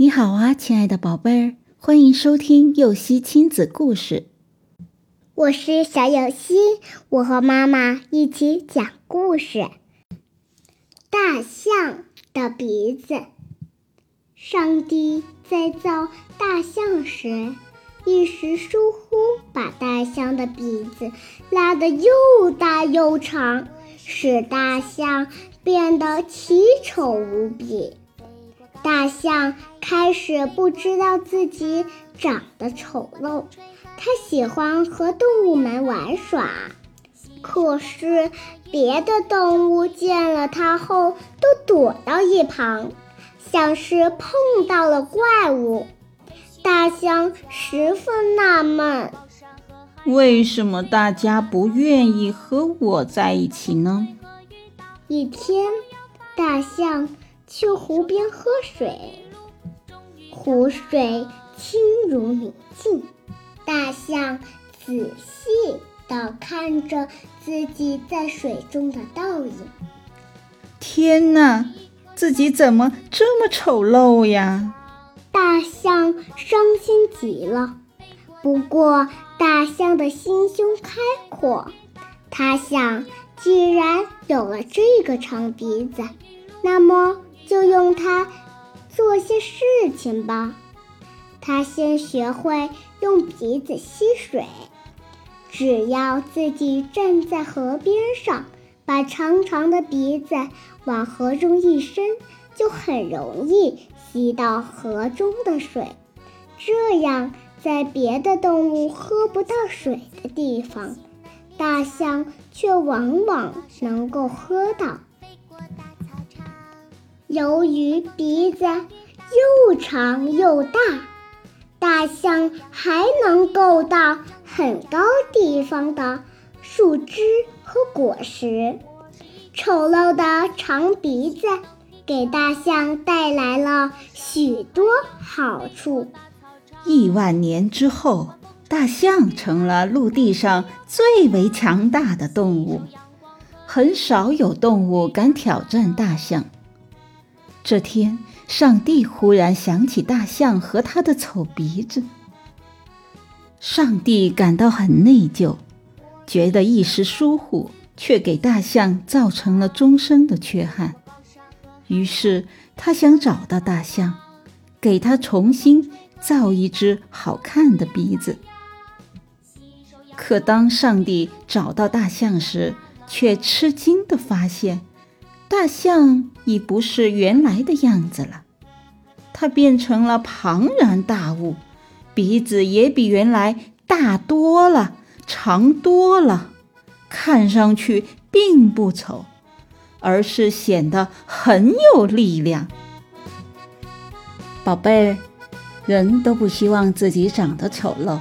你好啊，亲爱的宝贝儿，欢迎收听幼熙亲子故事。我是小幼熙，我和妈妈一起讲故事。大象的鼻子。上帝在造大象时，一时疏忽，把大象的鼻子拉得又大又长，使大象变得奇丑无比。大象开始不知道自己长得丑陋，它喜欢和动物们玩耍。可是别的动物见了它后都躲到一旁，像是碰到了怪物。大象十分纳闷：为什么大家不愿意和我在一起呢？一天，大象。去湖边喝水，湖水清如明镜。大象仔细地看着自己在水中的倒影。天哪，自己怎么这么丑陋呀！大象伤心极了。不过，大象的心胸开阔，他想，既然有了这个长鼻子，那么。就用它做些事情吧。他先学会用鼻子吸水，只要自己站在河边上，把长长的鼻子往河中一伸，就很容易吸到河中的水。这样，在别的动物喝不到水的地方，大象却往往能够喝到。由于鼻子又长又大，大象还能够到很高地方的树枝和果实。丑陋的长鼻子给大象带来了许多好处。亿万年之后，大象成了陆地上最为强大的动物，很少有动物敢挑战大象。这天，上帝忽然想起大象和他的丑鼻子。上帝感到很内疚，觉得一时疏忽却给大象造成了终生的缺憾。于是，他想找到大象，给他重新造一只好看的鼻子。可当上帝找到大象时，却吃惊地发现。大象已不是原来的样子了，它变成了庞然大物，鼻子也比原来大多了，长多了，看上去并不丑，而是显得很有力量。宝贝，人都不希望自己长得丑陋，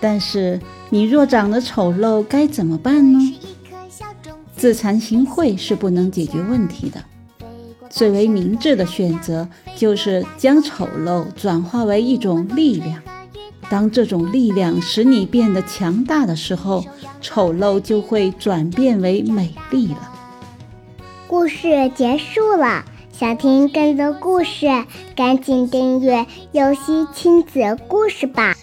但是你若长得丑陋，该怎么办呢？自惭形秽是不能解决问题的，最为明智的选择就是将丑陋转化为一种力量。当这种力量使你变得强大的时候，丑陋就会转变为美丽了。故事结束了，想听更多故事，赶紧订阅“游戏亲子故事”吧。